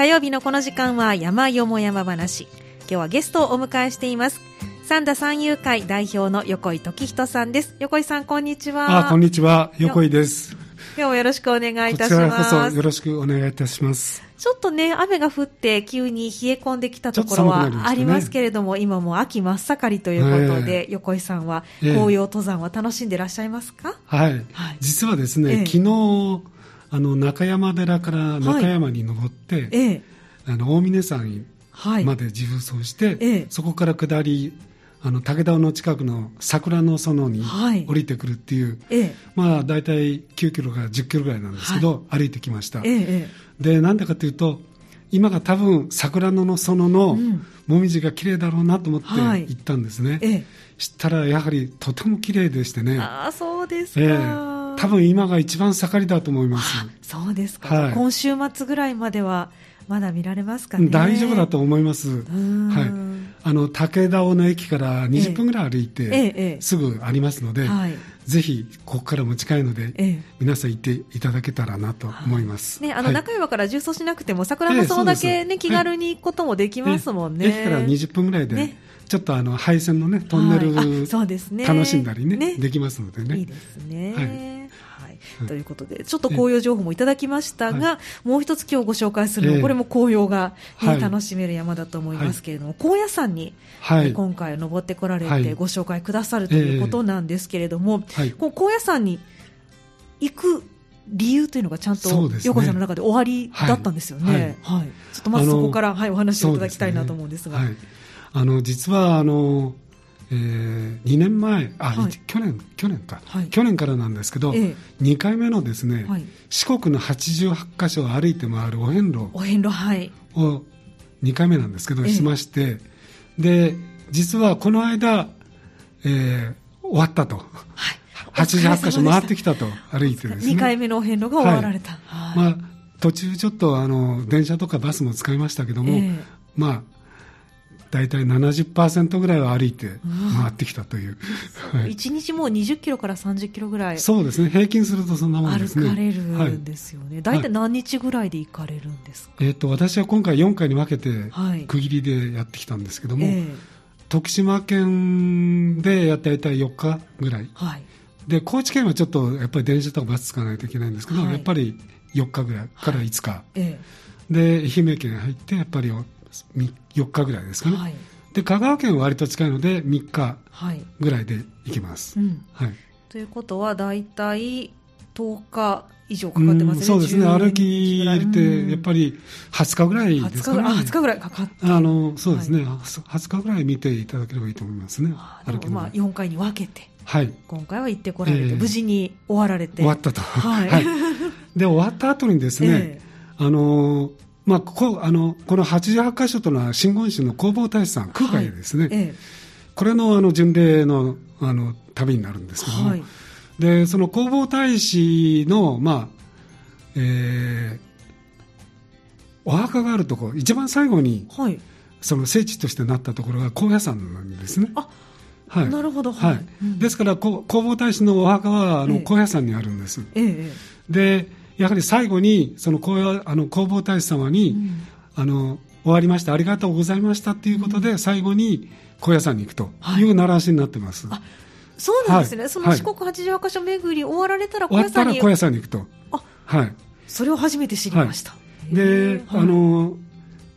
火曜日のこの時間は山よも山話。今日はゲストをお迎えしています。三田三遊会代表の横井時人さんです。横井さんこんにちは。あこんにちは。横井です。今日もよろしくお願いいたしこちらこますそよろしくお願いいたします。ちょっとね、雨が降って急に冷え込んできたところはありますけれども、今もう秋真っ盛りということで、横井さんはええ紅葉登山は楽しんでいらっしゃいますか、はい、はい。実はですね、ええ。昨日あの中山寺から中山に登って、ええ、あの大峰山はい。まで自負走して、ええ。そこから下りあの武田の近くの桜の園にはい。降りてくるっていう、ええ、まあ大体9キロから10キロぐらいなんですけど、歩いてきました、でなんでかというと今が多分桜の園のうん。もみじが綺麗だろうなと思ってはい。行ったんですね、え、え。したらやはりとても綺麗でしてえ。ね、ああ、そうですか。ええ多分今が一番盛りだと思います。そうですか。はい今週末ぐらいまでは、まだ見られますかね。大丈夫だと思います。んはい。あの、武田尾の駅から20分ぐらい歩いて、ええええすぐありますので、はい。ぜひ、ここからも近いので、ええ。皆さん行っていただけたらなと思います。ね、あの、はい中山から重曹しなくても、桜の園だけね、ええそうです気軽に行くこともできますもんね。駅から20分ぐらいで、ねちょっとあの、配線のね、トンネル、はいあそうですね楽しんだりねねできますのでね。いいですね。はいということで、ちょっと紅葉情報もいただきましたが、もう一つ今日ご紹介するのこれも紅葉が、楽しめる山だと思いますけれども、高野山に、はい。今回登ってこられはい。てご紹介くださるということなんですけれども、はい。こう高野山に行く理由というのがちゃんと横井さんの中で終わりだったんですよね。はい。ちょっとまずそこから、はい、お話をいただきたいなと思うんですが。あの実はあの、えー、2年前あ、はい。去年去年か、はい。去年からなんですけど、ええ。2回目のですね、はい。四国の88カ所を歩いて回るお遍路お遍路、はい。を2回目なんですけど、ええ。しまして。で実はこの間、えー終わったと。はい。88カ所回ってききたと。歩いてですね。2回目のお遍路が終わられた。はい。まあ、途中ちょっとあの電車とかバスも使いましたけども、ええ。まあ大体70%ぐらいは歩いて回ってきたという、はい。1日もう20キロから30キロぐらい。そうですね。平均するとそんなもんですね。歩かれるはいんですよね。大体何日ぐらいで行かれるんですか？えー、と私は今回4回に分けてはい。区切りでやってきたんですけども、ええ。徳島県でやった大体4日ぐらい。はい。で高知県はちょっとやっぱり電車とかバス使わないといけないんですけど、はい。やっぱり4日ぐらいから5日、え。で愛媛県入ってやっぱり4日ぐらいですかね、えはい。で香川県は割と近いので3日はい。ぐらいで行けます、うん。はい、ということは、大体10日以上かかってますね。うんそうですね。10歩き入れてやっぱりり20日ぐらいですかね。20日ぐらい、あ20日ぐらいかかって。あのそうですね、は20日ぐらい見ていただければいいと思いますね。歩きまあ4回に分けて、はい。今回は行ってこられて、ええ。無事に終わられて。終わったと、はい。で終わった後にですね、えあのまあ、ここあのこの88箇所というのは真言宗の弘法大師さん空海ですね、えこれのあの巡礼のあの旅になるんですけども、はい。でその弘法大師の、まあえーお墓があるところ一番最後にえはい。その聖地としてなったところが高野山なんですね。あはい、なるほど。はい。はい。うん。ですからこ弘法大師のお墓はあのええ。高野山にあるんです。えええ。でやはり最後にその高野あの弘法大師様に、えうん。あの終わりました。ありがとうございましたということで、最後に高野山に行くとはい。いう習わしになってます。あそうなんですね。はい。その四国88箇所巡り終わられたら、高野に、山に行くと。あはい。それを初めて知りました。へでえ、あ、の、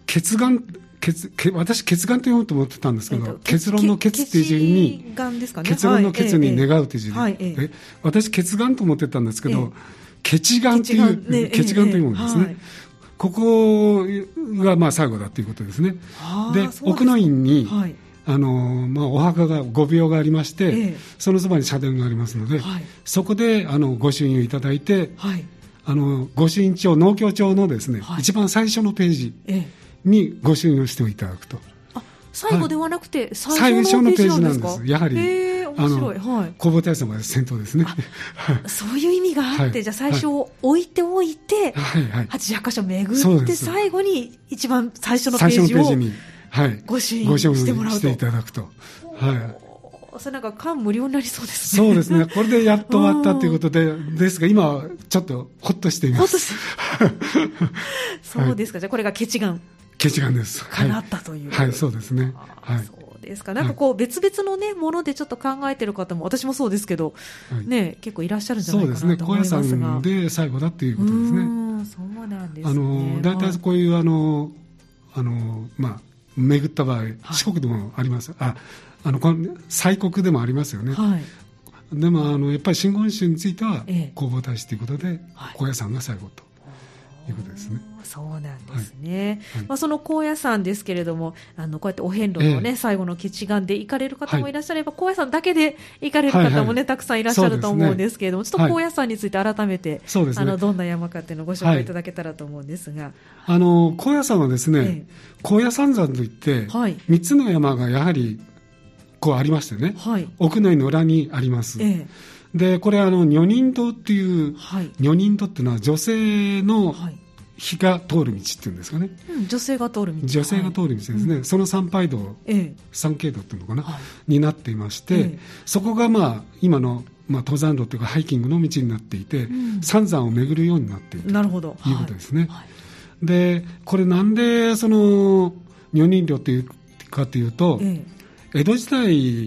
結願、結、け私、結願と読むと思ってたんですけど、えっと結論の結っていう字に、ね。結論の結に願うという字で、はいええ。え私、結願と思ってたんですけど、え結願という、結願というものですね。はいここがまあ最後だということですね。で奥の院にはい。あのまあ、お墓が御廟がありまして、ええそのそばに社殿がありますので、はいそこであのご朱印をいただいて、はい。あの御朱印帳、農協帳のですね、はい一番最初のページええ。にご朱印をしていただくと、あ、最後ではなくて、最最初初のページなんですすやはりへえ、面白い。はい。弘法大師様が先頭ですね。そういう意味があって、はいじゃあ最初置いておいて、はいはい、88箇所巡って、最後に一番最初のページをはい、ご朱印ご朱印してもらうとしていただくと。はいそれなんか間無料になりそうですね。そうですね。これでやっと終わったということで、ですが、今はちょっとほっとしています。ほっとして そうですか。じゃあこれがケチガンケチガンです。かなったという。はい、はい、そうですね。はい。ですか？なんかこう別々のね、ものでちょっと考えてる方も、私もそうですけど、はい、ね、結構いらっしゃるんじゃないかなと思いますが。そうですね。高野山で最後だっていうことですね。そうなんですね。あの、大体こういうあの、あの、まあ、巡った場合、四国でもあります。あ、あの、この西国でもありますよね。はい。でも、あの、やっぱり真言宗については、弘法大師ということで、高野山が最後と。いうことですね。そうなんですね。はい。はい、まあその高野山ですけれども、あのこうやってお遍路のね、えー、最後の吉願で行かれる方もい。らっしゃれば、はい、高野山だけで行かれる方もね、はいはい、たくさんいらっしゃると思うんですけれども、ね、ちょっと高野山について改めて、はい、あのどんな山かっていうのをご紹介いただけたらと思うんですが、あの高野山はですね、えー、高野山山といって、はい、3つの山がやはりこうありましてね、はい、屋内の裏にあります。えーで、これあの、女人道っていう、はい、女人道っていうのは女性の火が通る道っていうんですかね、うん、女性が通る道。女性が通る道ですね、はい、その参拝道、ええ、参詣道っていうのかな、はい、になっていまして、え、そこがまあ今のまあ、登山路というかハイキングの道になっていて、うん、山山を巡るようになっているということですね。はい、でこれなんでその女人寮というかというと、江戸時代、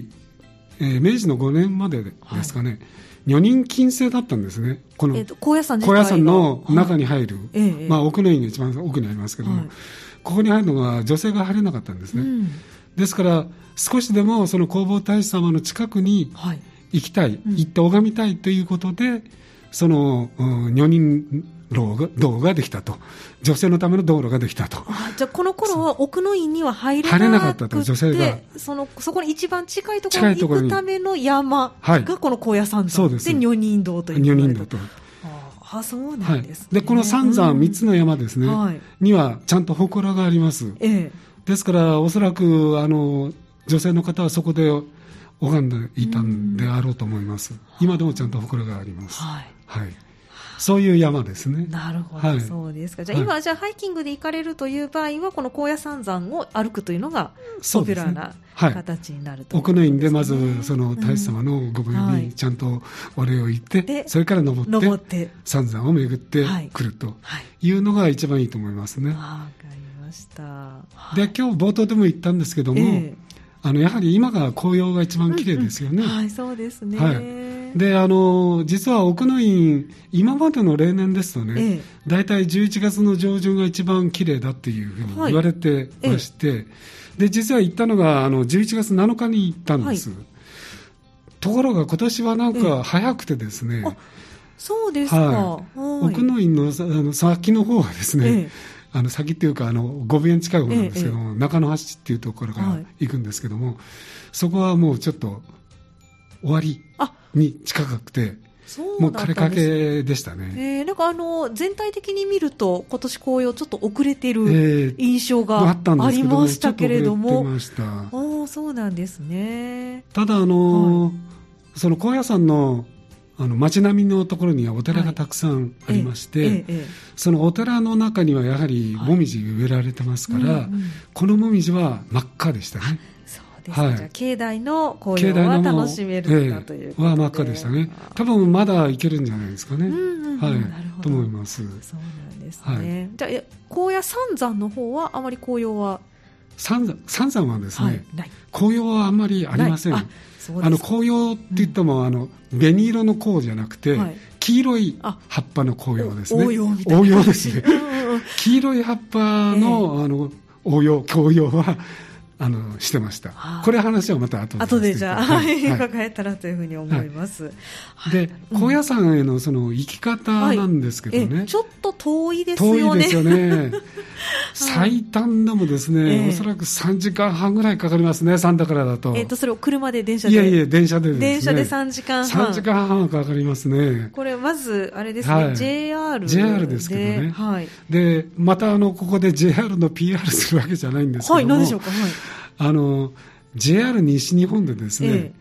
えー、明治の5年までですかね、女人禁制だったんですね。この、高野山高野山の中に入る、はい、まあ奥の院が一番奥にありますけども、はい、ここに入るのは女性が入れなかったんですね。うん、ですから、少しでもその弘法大師様の近くに行きたい、行って拝みたいということで、その、うん、女人道が道ができたと。女性のための道路ができたと。じゃあ、この頃は奥の院には入れな入れなかったと、女性が。その、そこに一番近いところに行くための山がこの高野山山。そうで女人道という。女人道と。あそうなんです、ねはい、で、この三山三つの山ですね、はい、にはちゃんと祠があります。ええ、ですから、おそらく、あの、女性の方はそこで拝んでいたんであろうと思います。今でもちゃんと祠があります。はい。はいそういう山ですね。なるほど、はい、そうですか。じゃあ、今、じゃあハイキングで行かれるという場合は、この高野山山を歩くというのが、ポピュラーな形になると、ね、はい、奥の院でまず、その大師様のご無用にちゃんとお礼を言って、うん。それから登って、登って。山山を巡ってくるというのが一番いいと思いますね。わ、かりました。で、今日冒頭でも言ったんですけども、えー、あのやはり今が紅葉が一番綺麗ですよね。うんうん、はい、そうですね。はいで、あの、実は奥の院、今までの例年ですとね、ええ、大体11月の上旬が一番綺麗だっていうふうに言われてまして、はいえ、で、実は行ったのが、あの、11月7日に行ったんです。はい、ところが今年はなんか早くてですね、そうですか。はい、奥の院のあの先の方はですね、あの先っていうかあの5分近い方なんですけども、中野橋っていうところから行くんですけども、そこはもうちょっと終わりに近くて、もう枯れかけでしたね。えー、なんかあの、全体的に見ると、今年紅葉ちょっと遅れてる印象がありましたけれども。えー、おおそうなんですね。ただあの、はい、その高野山のあの街並みのところにはお寺がたくさんありまして、はいええそのお寺の中にはやはりもみじ植えられてますから、はいうんうん、このもみじは真っ赤でしたね。はい、じゃ境内の紅葉は楽しめるんだということで、えは真っ赤でしたね。多分まだいけるんじゃないですかね、はい、と思います。そうなんですね、はい、じゃあ高野三山の方はあまり紅葉は？三山三山はですね、はい、紅葉はあんまりありません。あの紅葉って言っても、うん、あの紅色の紅じゃなくて、はい、黄色い葉っぱの紅葉ですね。応用みたいな。ですね。黄色い葉っぱの、えー、あの、応用、紅葉は、あのしてました。これ話はまた後で。後でじゃあ、はい、伺えたらというふうに思います。はい、で、高野山へのその行き方なんですけどね。はい、ちょっと遠いですよね。遠いですよね。最短でもですね、えー、おそらく3時間半ぐらいかかりますね、三田からだと。えっ、と、それを車で電車で？いやいや、電車でですね。電車で3時間半。3時間半かかりますね。これ、まず、あれですね、はい、JR。JR ですけどね。はい。で、またあの、ここで JR の PR するわけじゃないんですけども。はい、何でしょうか？はい。あの JR 西日本でですね、ええ、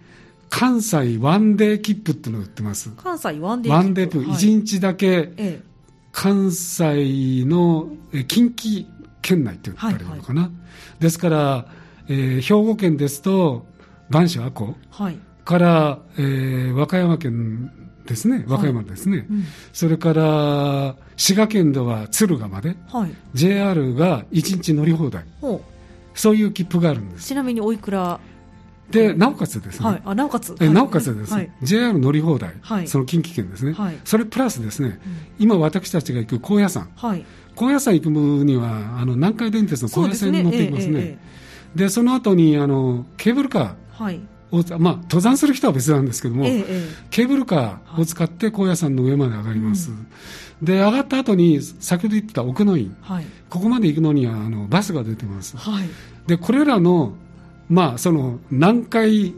関西ワンデー切符っていうのを売ってます。関西ワンデー切符ワンデー切符、1日だけ、関西の近畿圏内って言ったらいいのかな。はいはいはい、ですから、えー、兵庫県ですと、播州阿古、はい、から、えー、和歌山県ですね、和歌山ですね、はいうん、それから滋賀県では敦賀まで、はい、JR が1日乗り放題、そういう切符があるんです。ちなみにおいくらでなおかつですね、はい、あなおかつ、えなおかつですね、はい、JR 乗り放題、はい、その近畿圏ですね、はい、それプラスですね、うん、今私たちが行く高野山、はい、高野山行くにはあの南海電鉄の高野線に乗っていますね、で、ねえー、その後にあのケーブルカー、はい。まあ、登山する人は別なんですけども、えー、ケーブルカーを使って高野山の上まで上がります、うん、で上がった後に先ほど言ってた奥の院、はい、ここまで行くのにはあのバスが出てます、はい、でこれらの,、まあ、その南海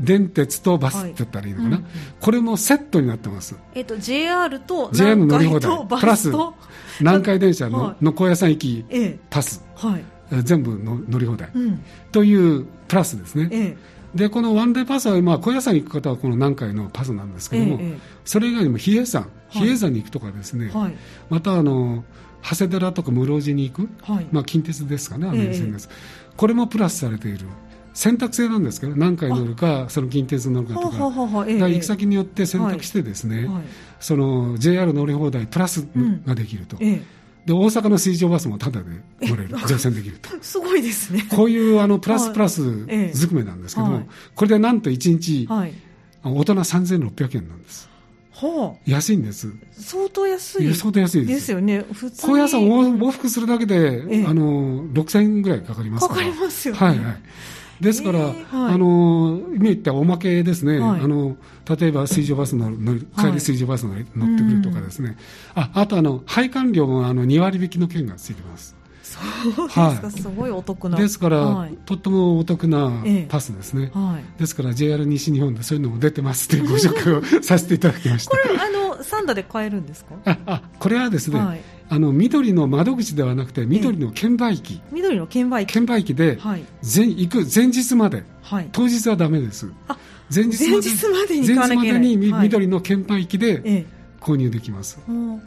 電鉄とバスって言ったらいいのかな、はい。うんうん、これもセットになってます、えっと、JR と南海とバスとプラス南海電車のはい、の高野山行きパス、ええ、はい全部の乗り放題、うん、というプラスですね、ええ、でこのワンデーパスは、まあ、高野山に行く方はこの南海のパスなんですけども、え、それ以外にも比叡山、比叡山に行くとかですね、はい、またあの長谷寺とか室生寺に行く、はい、まあ、近鉄ですかね、あの線です、これもプラスされている。選択制なんですけど何回乗るかその近鉄乗るかとか。行き先によって選択してですね、はい、その JR 乗り放題プラスができると、うんええ。で大阪の水上バスもタダで乗れる。乗船できると。すごいですね。こういうあのプラスプラスずくめなんですけども、はい、これでなんと1日、はい、大人3600円なんです、はあ、安いんです。相当安い。相当安いです。ですよね。普通高野山を往復するだけで、あの6000円ぐらいかかりますから。かかりますよね。はいはい。ですから、えーはい、あの今言ったおまけですね、はい、あの例えば水上バスの帰り水上バス乗ってくるとかですね、はい、ああとあの配管料もあの2割引きの券がついてます。そうですか、はい、すごいお得な。ですから、はい、とってもお得なパスですね、ええ。はい、ですから JR 西日本でそういうのも出てますってご紹介をさせていただきました。これあのサンダで買えるんですか？ああこれはですね、あの緑の窓口ではなくて緑の券売機、え、緑の券売機。券売機で、はい、前行く前日まで、はい、当日はだめです。前日までに前日までに緑の券売機で、購入できます、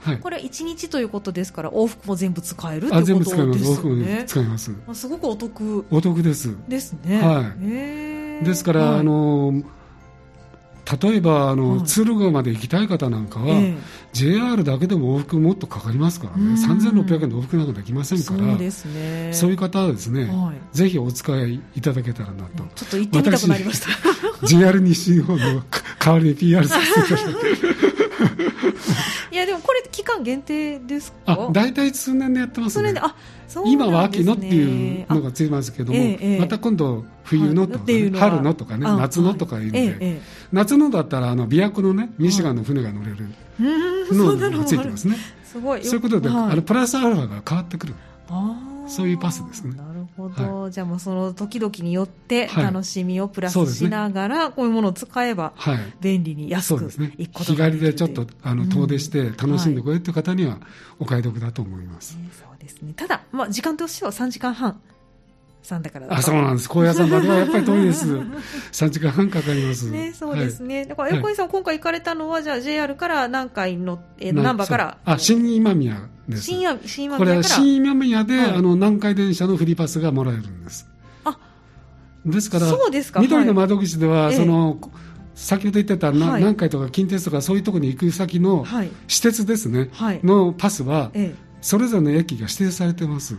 はい、これ1日ということですから往復も全部使えるってことですよね。全部使います。往復も使います。すごくお得。お得です。ですね。はい。ですから、はい、あの例えばあの、はい、敦賀まで行きたい方なんかは、えー、JR だけでも往復もっとかかりますからね、3600円で往復なんかできませんから、そうですね、そういう方はですね、はい、ぜひお使いいただけたらなと、ちょっと行ってみたくなりました。JR 西日本の代わりに PR させていただいて。いやでもこれ期間限定ですか？大体数年でやってますね。あね、今は秋のっていうのがついますけども、ええ、また今度冬のとか、ね、春のとかね夏のとかいうので、え、夏のだったらあの琵琶湖のねミシガンの船が乗れるのがついてますね、すごい。そういうことで、はい、あのプラスアルファが変わってくる。そういうパスですねほど、はい、じゃあもうその時々によって楽しみをプラスしながら、こういうものを使えば便利に安くいくことができる、ね、日帰りでちょっとあの遠出して楽しんでこようという方にはお買い得だと思います、うんはい、そうですね。ただ、まあ、時間としては3時間半さんだからあそうなんです。高野山まではやっぱり遠いです。3時間半かかります。ねそうですね、はい、だから横井さん、今回行かれたのはじゃあ JR から南海の、えー、難波から？あ新今宮です。新今宮これは新今宮で、はい、あの南海電車のフリーパスがもらえるんです。あですからそうですか。緑の窓口では、はい、その、ええ先ほど言ってた、はい、南海とか近鉄とかそういうところに行く先の私鉄ですね、はい、のパスは、それぞれの駅が指定されてます。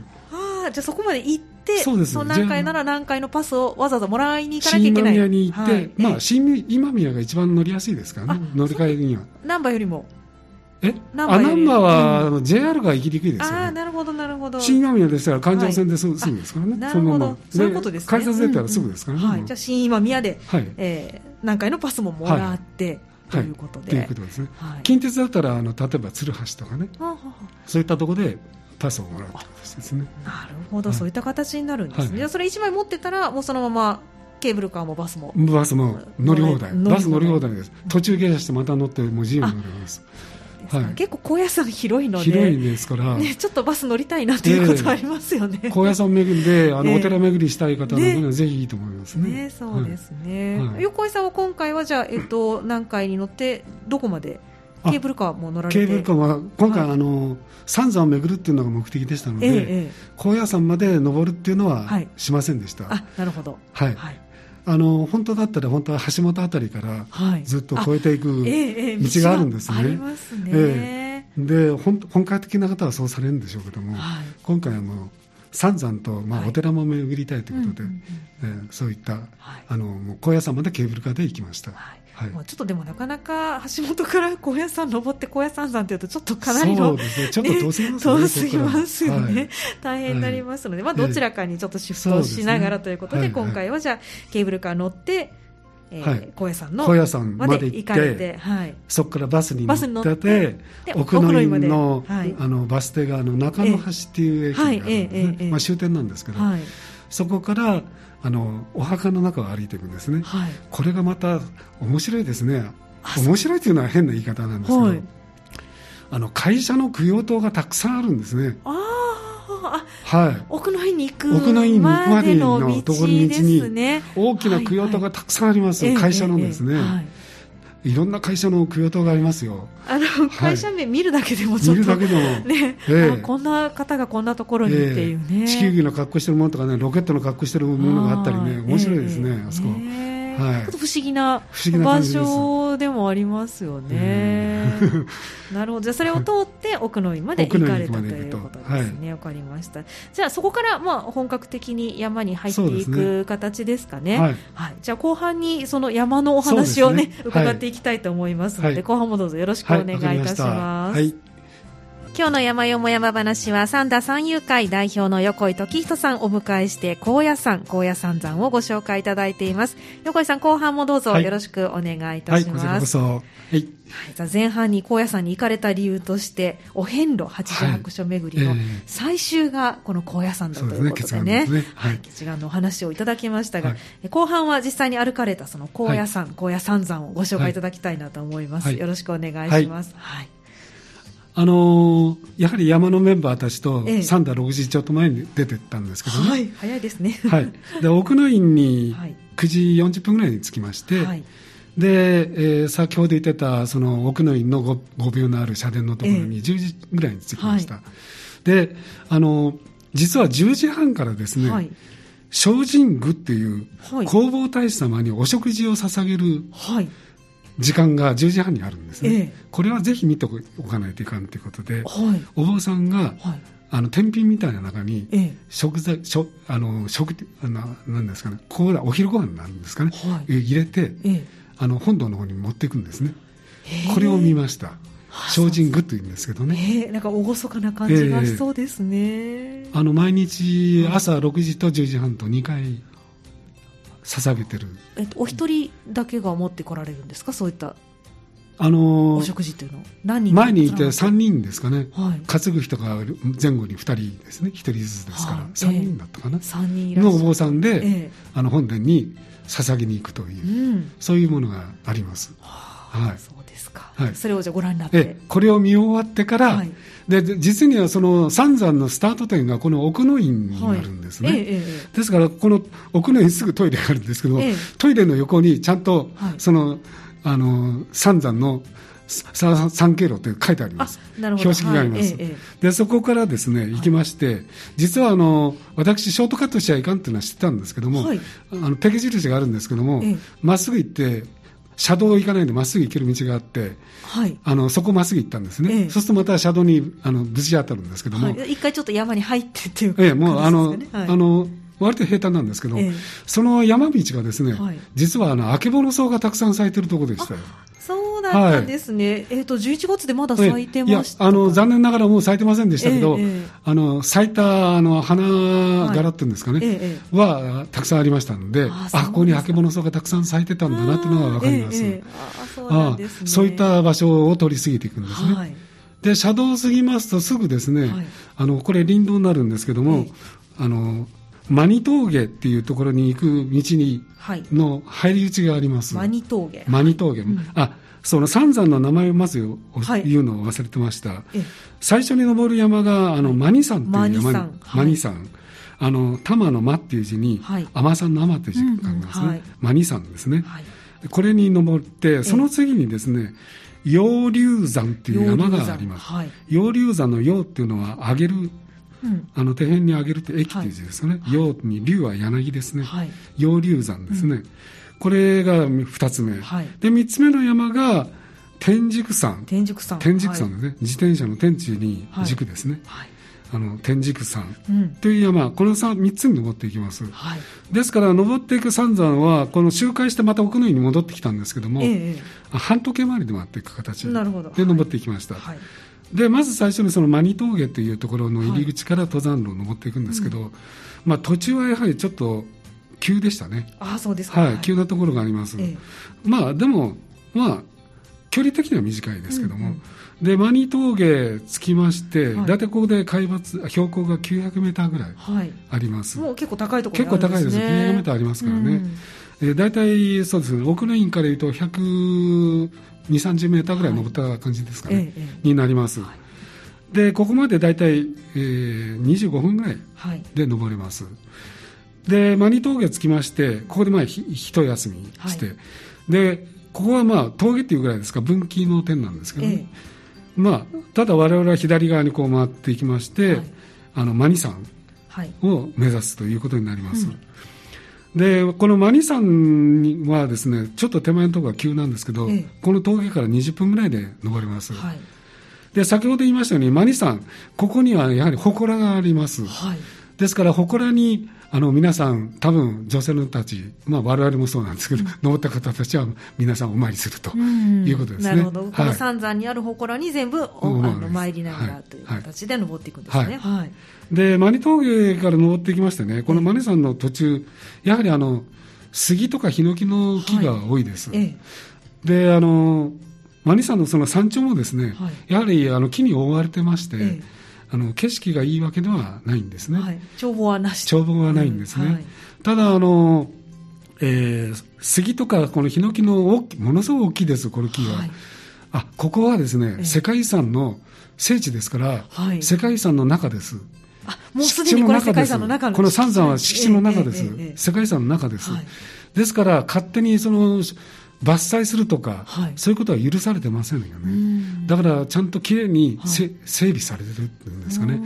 あじゃあそこまで行ってそうです。その南海なら南海のパスをわざわざもらいに行かなきゃいけない。新今宮に行って、はい、まあ新今宮が一番乗りやすいですからね。乗り換えには。難波よりも。え？あ難波は、うん、JR が行きにくいですよ、ね、あなるほどなるほど。新今宮でしたら環状線ですぐ,、すぐですからね。なるほど。そういうことですね。改札出たらすぐですからね、はい、じゃあ新今宮で、はい。えー、南海のパスももらって、ということで、ということですね、近鉄だったらあの例えば鶴橋とかね、そういったところでパスをもらうという形ですね。なるほど、そういった形になるんですね。はい、じゃそれ1枚持ってたら、もうそのままケーブルカーもバスも。バスも乗り放題、バス乗り放題です。途中下車してまた乗って、もう自由に乗れます。はい、結構高野山広いので広いですから、ね、ちょっとバス乗りたいなっていうことありますよね、えー、高野山巡りであの、お寺巡りしたい方のにはぜひいいと思いますね、ね、そうですね、はい、横井さんは今回はじゃあ、えっと、南海に乗ってどこまでケーブルカーも乗られて。ケーブルカーは今回、はい、あの三山を巡るっていうのが目的でしたので、ええ、高野山まで登るっていうのはしませんでした、あなるほど。はい、はい。あの本当だったら本当は橋本あたりからずっと越えていく道があるんですね。ありますね。えで本本格的な方はそうされるんでしょうけども、はい、今回はもう三山と、まあ、お寺も巡りたいということで、えそういった、はい、あの高野山までケーブルカーで行きました。はいはい、ちょっとでもなかなか橋本から高野山登って高野山山っていうとちょっとかなりの、ね、ちょっと遠すぎますね、遠すぎますよね、はい、大変になりますので、まあ、どちらかにちょっとシフトしながらということで、今回はじゃあケーブルカー乗って、えーはい、高野山の高野山まで行かれて、はい、そこからバスに乗ってて奥の院の,、はい、あのバス停があの中野橋っていう駅があるんですね、まあ、終点なんですけど、はい、そこからあのお墓の中を歩いていくんですね、はい、これがまた面白いですね。面白いというのは変な言い方なんですけど、はい、あの会社の供養塔がたくさんあるんですね。ああ、はい、奥の院に行く奥の院までのところ道に大きな供養塔がたくさんあります、はいはい、会社のですね、えええはいいろんな会社の供養塔がありますよ。あの、会社名見るだけでもちょっと、見るだけでも、ね、ええ、こんな方がこんなところにっていうね、え、地球儀の格好してるものとかね、ロケットの格好してるものがあったりね、面白いですね、あそこ。はい、ちょっと不思議な場所でもありますよね。なるほど。じゃあそれを通って奥の院まで行かれたということですね。わ、はい、かりました。じゃあそこからまあ本格的に山に入っていく形ですかね。はい、はい。じゃあ後半にその山のお話をね、ね伺っていきたいと思いますので、後半もどうぞよろしくお願いいたします。はい今日の山よも山話は三田三遊会代表の横井時人さんをお迎えして高野山高野山山をご紹介いただいています横井さん後半もどうぞよろしくお願いいたします、はい、はい、こそはい、はい、前半に高野山に行かれた理由としてお遍路八十八所巡りの最終がこの高野山だということでね,、はい、はい、決断のお話をいただきましたが、はい、後半は実際に歩かれたその高野山、高野山山をご紹介いただきたいなと思います、よろしくお願いします、はいあのー、やはり山のメンバーたちと3打6時ちょっと前に出てったんですけどね、はい、早いですね、はい、で奥の院に9時40分ぐらいに着きまして、はい、でえー、先ほど言ってたその奥の院の 5, 5秒のある社殿のところに10時ぐらいに着きました、えー、であのー、実は10時半からですね、はい。精進宮っていう弘法大師様にお食事を捧げる、はい時間が10時半にあるんですね、ええ、これはぜひ見ておかないといかんということで、はい、お坊さんが、はい、あの天品みたいな中に、食材食あの食ななんですかね。ここお昼ご飯なんですかね、はい、入れて、あの本堂の方に持っていくんですね。これを見ました。精進具というんですけどね、なんか厳かな感じがしそうですね、えー、あの毎日朝6時と10時半と2回捧げてる、えっと、お一人だけが持ってこられるんですか？そういったあのー、お食事というの？何人前にいて3人ですかね、はい、担ぐ人が前後に2人ですね。1人ずつですから、はい、3人だったかな、えー、人のお坊さんで、えー、あの本殿に捧げに行くという、うん、そういうものがあります。はい、そうですか、はい、それをじゃご覧になって。これを見終わってから、はい、で実にはその三山のスタート点がこの奥の院になるんですね、はい。ええ、ですからこの奥の院すぐトイレがあるんですけど、え、トイレの横にちゃんとその、あの三山の三経路という書いてあります。標識があります。はい、で、そこからですね、行きまして、実はあの、私、ショートカットしちゃいかんっていうのは知ってたんですけども、はい、あの、ペケ印があるんですけども、まっすぐ行って、車道を行かないでまっすぐ行ける道があって、はい、あのそこまっすぐ行ったんですね、ええ、そうするとまた車道にあのぶち当たるんですけども、はい、一回ちょっと山に入ってっていうええ、もうあの、はい、あの割と平坦なんですけど、え、その山道がですね、はい、実はあのあけぼの草がたくさん咲いてるところでしたよ。そうだったんですね、はい、えっ、ー、と11月でまだ咲いてましたあの残念ながらもう咲いてませんでしたけど、えー、あの咲いたあの花柄っていうんですかね、はい。えー、はたくさんありましたので、ああここにあけぼの草がたくさん咲いてたんだなっていうのが分かります。えー、あそういった場所を通り過ぎていくんですね。はい、で車道を過ぎますとすぐですね、あのこれ林道になるんですけども、あのマニ峠っていうところに行く道に、の入り口があります。マニ峠。マニ峠。うん、あ、その三山の名前をまず言うのを忘れてました。最初に登る山が、あの、マニ山っていう山に、マニ山。あの、玉の間っていう字に、甘さんの甘っていう字が書きますね。マニ山ですね。これに登って、その次にですね、陽龍山っていう山があります。陽龍山の陽っていうのは上げるうん、あの手辺に上げるって駅っていう字ですね、陽、はい、に龍は柳ですね、はい、山ですね、うん、これが2つ目、はい、で3つ目の山が天竺山。天竺山。天竺山ですね、自転車の天地に軸ですね、あの天竺山。という山、この 3, 3つに登っていきます、はい、ですから登っていく三山はこの周回してまた奥の院に戻ってきたんですけども、ええ、半時計回りで回っていく形で登っていきました、はい、でまず最初にそのマニ峠というところの入り口から登山路を登っていくんですけど、はいうん、まあ、途中はやはりちょっと急でしたね。あそうですか、はい、急なところがあります、え、まあでもまあ距離的には短いですけども、うんうん。でマニ峠着きまして、はい、大体ここで海抜標高が900メーターぐらいあります、はい、もう結構高いところ、ね、結構高いです900メーターありますからね、うん、え大体そうですね。奥の院からいうと120、30メーターぐらい登った感じですかね、はい、になります、でここまで大体、えー、25分ぐらいで登れます、でマニ峠着きましてここでまあひ一休みして、でここはまあ峠っていうぐらいですか分岐の点なんですけどね、ええ。まあ、ただ我々は左側にこう回っていきまして、はい、あのマニ山を目指すということになります。はいうん、でこのマニ山はですねちょっと手前のところが急なんですけど、ええ、この峠から20分ぐらいで登れます。はい、で先ほど言いましたようにマニ山ここにはやはり祠があります。ですから祠にあの皆さん、多分女性の人たち、まあ我々もそうなんですけど、うん、登った方たちは皆さんお参りするということですね。なるほど、この三山にある祠に全部お、あの参りながらという形で登っていくんですね。はい。で、マニ峠から登っていきましてね、このマニ山の途中、やはりあの杉とかヒノキの木が多いです。はい、で、あのマニ山のその山頂もですね、はい、やはりあの木に覆われてまして。ええあの景色がいいわけではないんですね。はい、眺望はなし。眺望はないんですね。うんはい、ただあの、えー、杉とかこのヒノキの大きものすごく大きいですこの木は。はい、あここはですね、世界遺産の聖地ですから、はい、世界遺産の中です。あもうすでにこれ世界遺産の中この三山は敷地の中です、えええ、世界遺産の中です、ですから勝手にその伐採するとか、はい、そういうことは許されてませんよね。だからちゃんときれいに、はい、整備されてるっていうんですかね。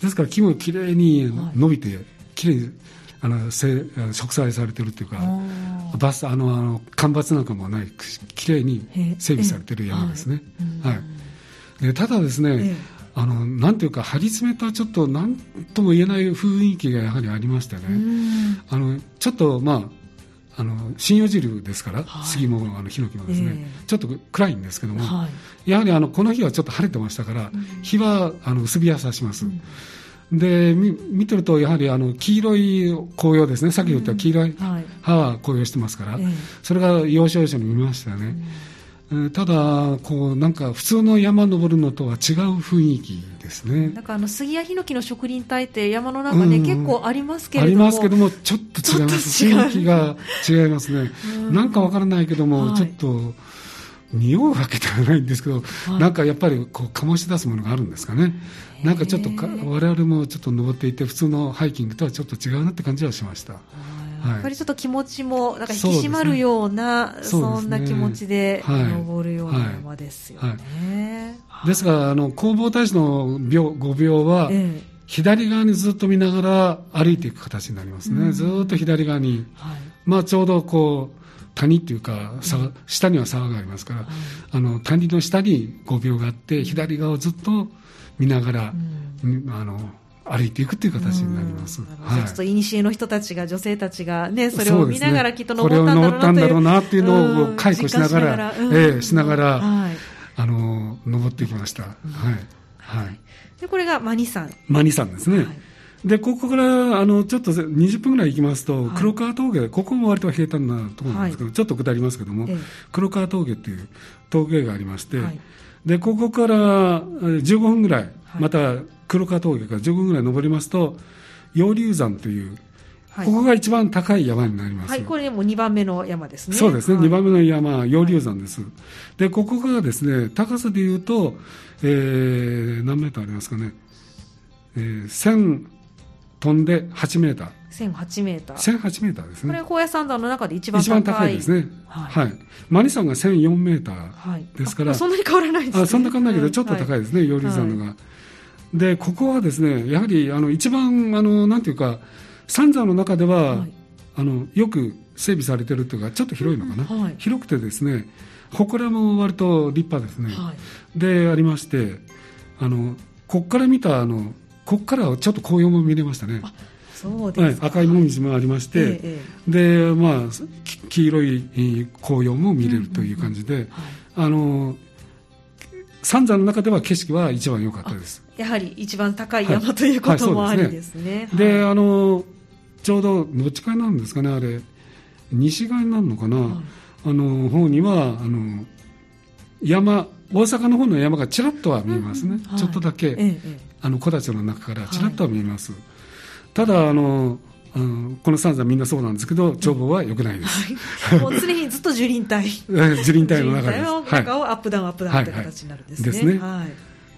ですから木もきれい。に伸びて、きれいにあのせ植栽されてるっていうか、バスあのあの干ばつなんかもないきれいに整備されてる山ですね。はい。でただですね。あのなんていうか張り詰めたちょっと何とも言えない雰囲気がやはりありましてね、あのちょっとまああの針葉汁ですから、はい、杉もあのヒノキもですね、えー、ちょっと暗いんですけども、はい、やはりあのこの日はちょっと晴れてましたから、うん、日はあの薄日は差します。うん。で見てると、やはりあの黄色い紅葉ですね、さっき言った黄色い葉は紅葉してますから、うんはい、それが要所要所に見ましたよね。うんただこうなんか普通の山登るのとは違う雰囲気ですね。なんかあの杉やヒノキの植林帯って山の中で結構ありますけれども、ありますけどもちょっと違います雰囲気が違いますね。なんかわからないけども、はい、ちょっと匂うわけではないんですけど、はい、なんかやっぱりこう醸し出すものがあるんですかね。なんかちょっとか我々もちょっと登っていて普通のハイキングとはちょっと違うなって感じはしました。やっぱりちょっと気持ちもなんか引き締まるようなそ、ね,、んな気持ちで登るような山ですよね。ですがあの弘法大師の秒5秒は、ええ、左側にずっと見ながら歩いていく形になりますね、うん、ずっと左側に、はい、まあ、ちょうどこう谷っていうか、うん、下には沢がありますから、はい、あの谷の下に5秒があって左側をずっと見ながら、うん、あの歩いていくという形になります。はい、ちょっと古の人たちが、女性たちがね、それを見ながらきっと登ったんだろうなったんだろうなっていうのを解雇しながら、らうん、えー、しながら、はい、あの、登ってきました。はい。はい。で、これがマニ山。マニ山ですね。はいでここからあのちょっと20分ぐらい行きますと、黒川峠、ここも割と平坦なところなんですけど、ちょっと下りますけども、黒川峠っていう峠がありまして、でここから15分ぐらい、また黒川峠から15分ぐらい登りますと、陽龍山という、ここが一番高い山になります。はい、これも2番目の山ですね。そうですね、はい、2番目の山、陽龍山です。で、ここがですね、高さでいうと、えー、何メートルありますかね、えー、1000、飛んで8メーター。1008メーター。1008メーターですね。これ、高野山山の中で一番高い。一番高いですね。はい。はい、マニ山が1004メーターですから。はい、そんなに変わらないですね。あそんな変わらないけど、ちょっと高いですね、はい、山のが。で、ここはですね、やはり、あの、一番、あの、なんていうか、三山の中では、はい、あの、よく整備されてるというか、ちょっと広いのかな。うんはい、広くてですね、祠も割と立派ですね。で、ありまして、あの、こっから見た、あの、こっからはちょっと紅葉も見れましたね。そうですはい、赤いもみじもありまして、ええ、で、まあ、黄色い紅葉も見れるという感じで、あの、三山の中では景色は一番良かったです。やはり一番高い山、はい、ということもありですね。で、あの、ちょうど、どっち側なんですかね、あれ、西側になるのかな、はい、あの、方には、あの、山、大阪の方の山がちらっとは見えますね、うんはい、ちょっとだけ、ええ、あの木立の中からちらっとは見えます、はい、ただあの、うん、この三山みんなそうなんですけど眺望は良くないです、はい、もう常にずっと樹林帯。樹林帯の中で。す樹林帯をアップダウンアップダウンという形になるんですね,、ですね。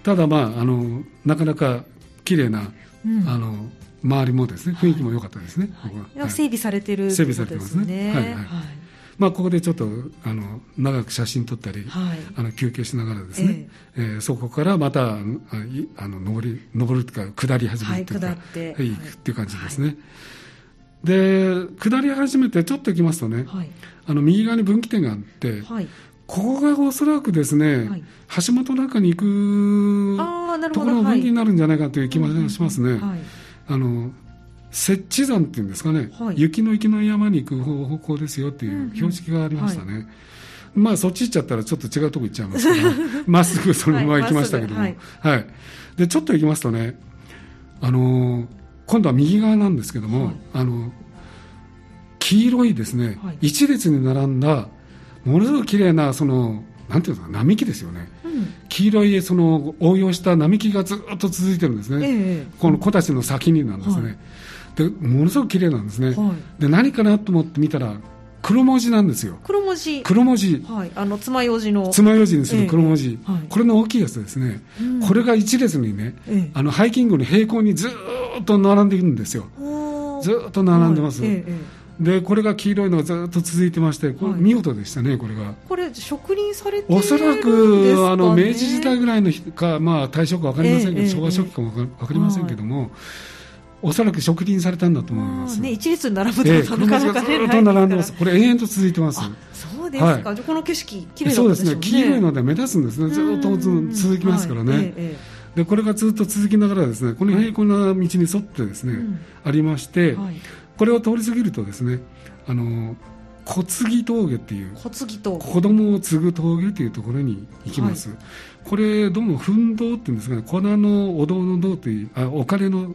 ただまああのなかなか綺麗な、うん、あの周りもですね雰囲気も良かったですね、はい、整備されてる、ね、整備されてますね。はい、はい。まあ、ここでちょっとあの長く写真撮ったり、はい、あの休憩しながらですね、えー、えー、そこからまたあの登り登るというか下り始めるというか、はい、下って。いくっていう感じですね。はい、で下り始めてちょっと行きますとね、はい、あの右側に分岐点があって、はい、ここがおそらくですね、はい、橋本中に行くところの分岐になるんじゃないかという気もしますね。あの設置山っていうんですかね、はい、雪の雪の山に行く方向ですよっていう標識がありましたね。うんうんはい、まあそっち行っちゃったらちょっと違うとこ行っちゃいますから まっすぐそのまま行きましたけども、はい、はい、でちょっと行きますとねあのー、今度は右側なんですけども、あの黄色いですね、一列に並んだものすごく綺麗なそのなんていうの並木ですよね、うん、黄色いその応用した並木がずっと続いてるんですね、ええ、この木たちの先になんですね、でものすごく綺麗なんですね、はい、で何かなと思って見たら黒文字なんですよ。黒文字。黒文字。はい。あの爪楊枝の。爪楊枝にする黒文字、えはい、これの大きいやつですね、うん、これが一列にね、え、あのハイキングの平行にずっと並んでいるんですよ。ずっと並んでます、はい、でこれが黄色いのがずっと続いてまして、これ見事でしたね、これが。これ、植林されてるおそらくあの明治時代ぐらいのか、まあ、大正か分かりませんけど、昭和初期かも分かりませんけども、おそらく植林されたんだと思います。ね、一列に並ぶと、えー、なかなかね、ずっと並んでます。これ延々と続いてます。そうですか。はい、この景色綺麗、ね、そうですね。黄色いので目立つんですね。ずっと続きますからね。はいえーえー、でこれがずっと続きながらですね、この平行な道に沿ってですね、はい、ありまして、はい、これを通り過ぎるとですね、あの小継峠っていう小継峠子供を継ぐ峠というところに行きます、はい、これどうも奮闘っていうんですかね粉のお堂の堂というあお金の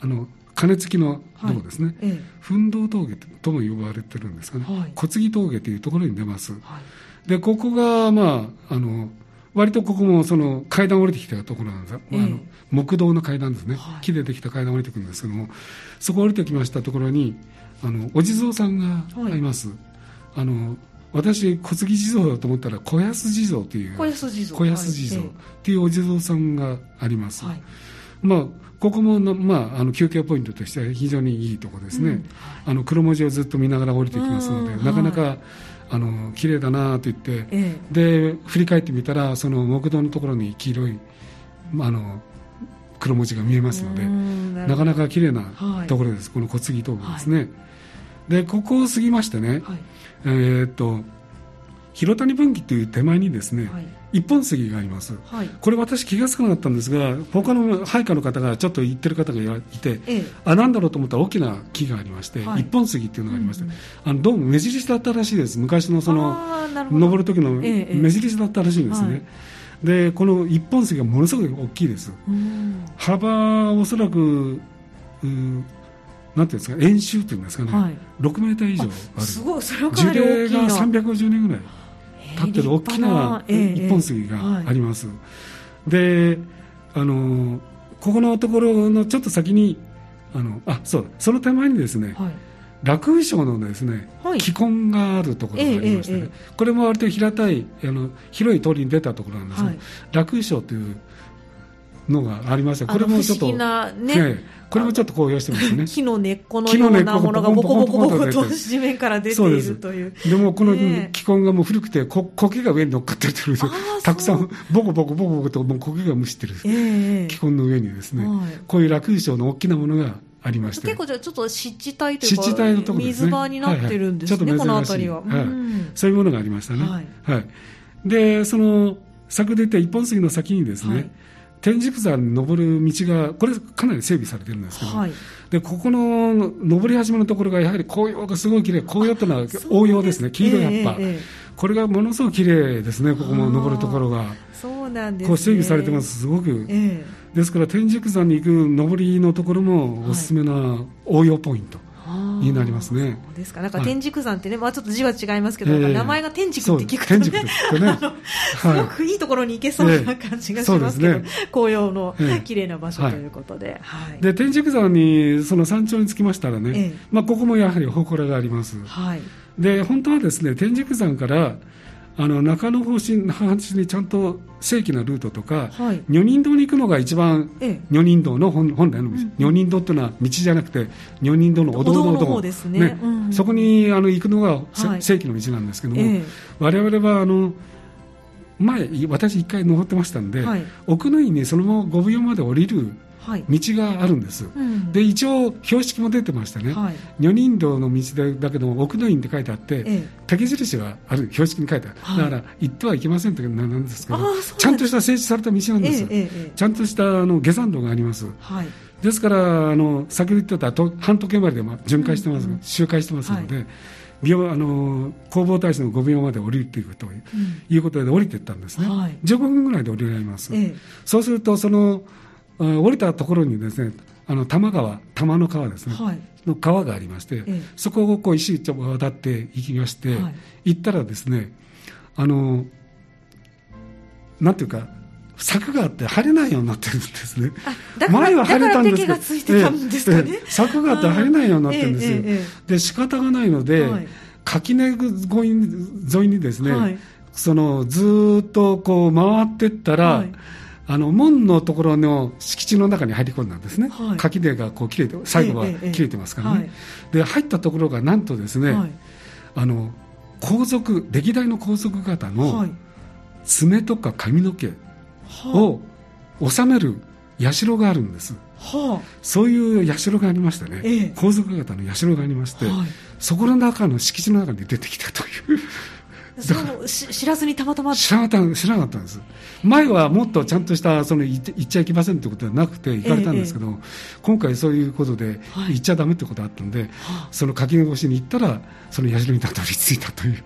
あの金付きの道ですね、はいええ、奮闘峠とも呼ばれてるんですかね、はい、小継峠というところに出ます、はい、でここがまああの割とここもその階段降りてきたところなんです、え、あの木道の階段ですね、木でできた階段降りてくるんですけどもそこ降りてきましたところにあのお地蔵さんがい。ます、あの私小杉地蔵だと思ったら小安地蔵という小安地蔵。小安地蔵っていうお地蔵さんがあります、はい、まあここもまあ、あの休憩ポイントとしては非常にいいところですね、うん、あの黒文字をずっと見ながら降りてきますので、なかなか、あの綺麗だなと言って、ええ、で振り返ってみたらその木道のところに黄色い、まあ、あの黒文字が見えますのでなかなか綺麗なところです、はい、この小杉峠ですね、はい。でここを過ぎましてね、はい、えー、っと広谷分岐という手前にですね、はい、一本杉があります、はい、これ私気が付かなかったんですが他の配下の方がちょっと言ってる方がいて、ええ、あなんだろうと思ったら大きな木がありまして、はい、一本杉っていうのがありまして、うんうん、あのどうも目印だったらしいです。昔のその登る時の目印だったらしいんですね、え、でこの一本杉がものすごく大きいです、幅おそらくなんていうんですか円周っていうんですかね、はい、6メーター以上ある。すごいそれはかなり大きい樹齢が350年ぐらい立ってる大きな一本杉があります、えー、であのここのところのちょっと先にあのあそうその手前にですね、はい。楽衣省のですね、はい、基根があるところがありましてね、えええ、これも割と平たいあの広い通りに出たところなんですが、はい、楽衣省というのがありましてこれもちょっと、ね、これもちょっと紅葉してますね。木の根っこのようなものがボコボコボコと地面から出ているという。でもこの気根がもう古くて、こ苔が上に乗っかってるというたくさんボコボコボコボコともう苔が蒸してる、えー、気根の上にですね、はい、こういう落雨症の大きなものがありまして結構じゃちょっと湿地帯というか湿地帯のところね、水場になってるんですね、はいはい、この辺りは、はい、そういうものがありましたね、はい、はい、でその先ほど言った一本杉の先にですね、はい天竺山に登る道が、これ、かなり整備されてるんですけど、はい、でここの登り始めのところが、やはり紅葉がすごい綺麗紅葉というのは応用ですね、黄色い葉っぱ、えーえー、これがものすごく綺麗ですね、ここも登るところが。そうなんです、ね、こう整備されてます、すごく。えー、ですから、天竺山に行く登りのところもおすすめな応用ポイント。はいになりますね。ですか。なんか天竺山ってね、まあちょっと字は違いますけど、名前が天竺って聞くとね、ね。すごくいいところに行けそうな感じがしますけど、紅葉の綺麗な場所ということで。で天竺山にその山頂に着きましたらね、まあここもやはり祠があります。はい。で本当はですね天竺山からあの中野方針にちゃんと正規なルートとか、はい、女人堂に行くのが一番、ええ、女人堂の本本来の道、うん、女人堂っていうのは道じゃなくて女人堂のお堂の道ですね、ね。うん、そこにあの行くのが、はい、正規の道なんですけども、ええ、我々はあの前私一回登ってましたんで、はい、奥の院にそのまま五分四まで降りる道があるんです、はいうん、で一応標識も出てましてね、はい、女人道の道だけども奥の院って書いてあって、ええ、竹印がある標識に書いてある、はい、だから行ってはいけませんってなんですけどちゃんとした整地された道なんです、え、ちゃんとしたあの下山道があります、ですからあの先ほど言ってた半時計までで巡回してます、うん、周回してますので、あの弘法大師の5秒まで降りるということ,、うん、いうことで降りていったんですね、はい、15分ぐらいで降りられます、そうするとその降りたところにですねあの多摩川玉の川ですね、はい、の川がありまして、ええ、そこをこう石を渡って行きまして、はい、行ったらですねあのなんていうか柵があって入れないようになってるんですね。前は入れたんですけど、ねえ、柵があって入れないようになってるんですよ。で仕方がないので、はい、垣根沿いにですね、はい、そのずっとこう回っていったら、はいあの門のところの敷地の中に入り込んだんですね、はい、垣根がこう切れて最後は切れてますからね、えええ、で入ったところがなんとですね、はい、あの皇族歴代の皇族方の爪とか髪の毛を収める社があるんです、はあ、そういう社がありましてね、皇族方の社がありまして、はい、そこの中の敷地の中に出てきたというそう知らずにたまたま。知らなかったんです。前はもっとちゃんとしたその行っちゃいけませんってことはなくて行かれたんですけど、ええ、今回そういうことで行っちゃだめってことがあったんで、はい、その垣根越しに行ったらその社にたどり着いたという。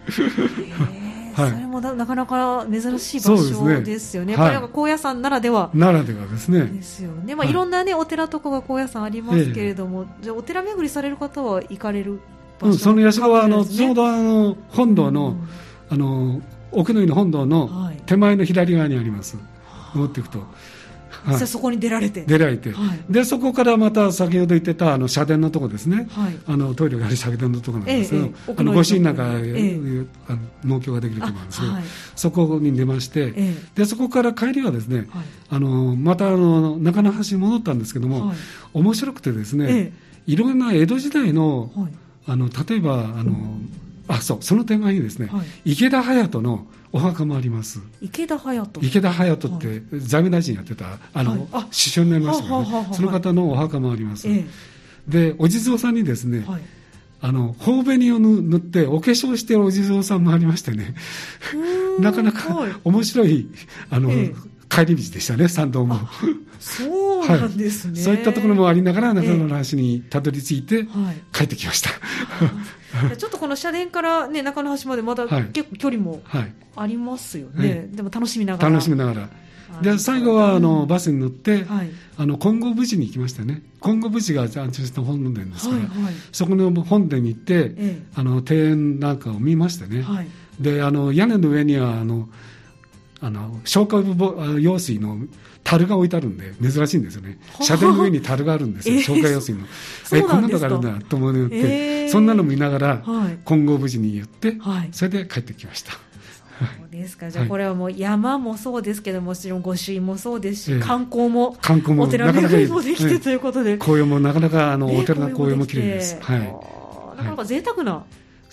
はい、それもなかなか珍しい場所ですよね、やっぱり高野山ならでは、ならではですね、ですよね、まあ、い。ろんな、ね、お寺とかが高野山ありますけれども、じゃあ、お寺巡りされる方は行かれる場所、うん、その社はあのちょうどあの本堂の、うんあの奥の院の本堂の手前の左側にあります、はい、持っていくと。はい、そこに出られて。出られて、はい、でそこからまた先ほど言ってたあの社殿のとこですね、はい、あのトイレがある社殿のとこなんですけど、ええ、あのご神なんか、ええ、あの農協ができるところなんですけど、そこに出まして、でそこから帰りはですね、あのまたあの中野橋に戻ったんですけども、面白くてですね、いろんな江戸時代の,、あの例えばあの、うんあそうその手前にですね、はい、池田隼人のお墓もあります。池田隼人。池田隼人って、財務大臣やってたあの、はい、あ首相になりましたね、その方のお墓もあります、えでお地蔵さんにですね、はい、あの頬紅を塗ってお化粧してるお地蔵さんもありましてね。なかなか面白いあの、え帰り道でしたね、参道も。そうなんですね、はい、そういったところもありながら、中野の橋にたどり着いて、帰ってきました。ちょっとこの社殿から、ね、中野橋までまだ結構距離もありますよね、はい、でも楽しみながら。楽しみながら。で最後はあのバスに乗って、はい、あの金剛無事に行きましたね。金剛無事が安中した本殿ですから、はいはい、そこの本殿に行って、ええ、あの庭園なんかを見ましてね、はい、であの屋根の上にはあのあの消火用水の樽が置いてあるんで珍しいんですよね。社殿の上に樽があるんですよ、消火用水の。えこんなのがあるんだと思って、えー、そんなの見ながら、はい、金剛無事に言って、はい、それで帰ってきました。そうですか。じゃあこれはもう山もそうですけども、もちろん御朱印もそうですし、観光も、観光もお寺巡りもできてということで。紅葉もなかなか、あの、お寺の紅葉も綺麗です。はい。なかなか贅沢な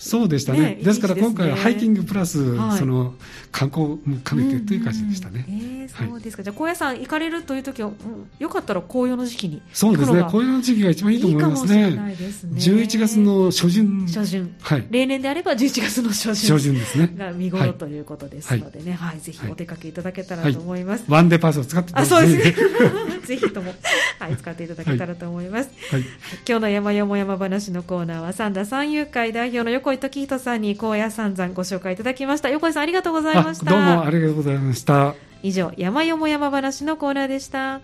そうでしたね、ね、ですから今回はハイキングプラス、はい、その観光も兼ねてという感じでしたね。うん。うん、えー、そうですか、はい、じゃあ高野山行かれるという時は、うん、よかったら紅葉の時期。にそうですね。紅葉の時期が一番いいと思いますね。いいかもしれないですね。11月の初旬。初旬、はい、例年であれば11月の初旬初旬ですね。が見頃ということですのでね、はい、はい、ぜひお出かけいただけたらと思います。ワンデーパスを使ってあそうですね。ぜひ。とも、はい、使っていただけたらと思います。はい、今日の山よも山話のコーナーは三田三遊会代表の横井時人さんに高野山山ご紹介いただきました。横井さんありがとうございました。どうもありがとうございました。以上山よも山話のコーナーでした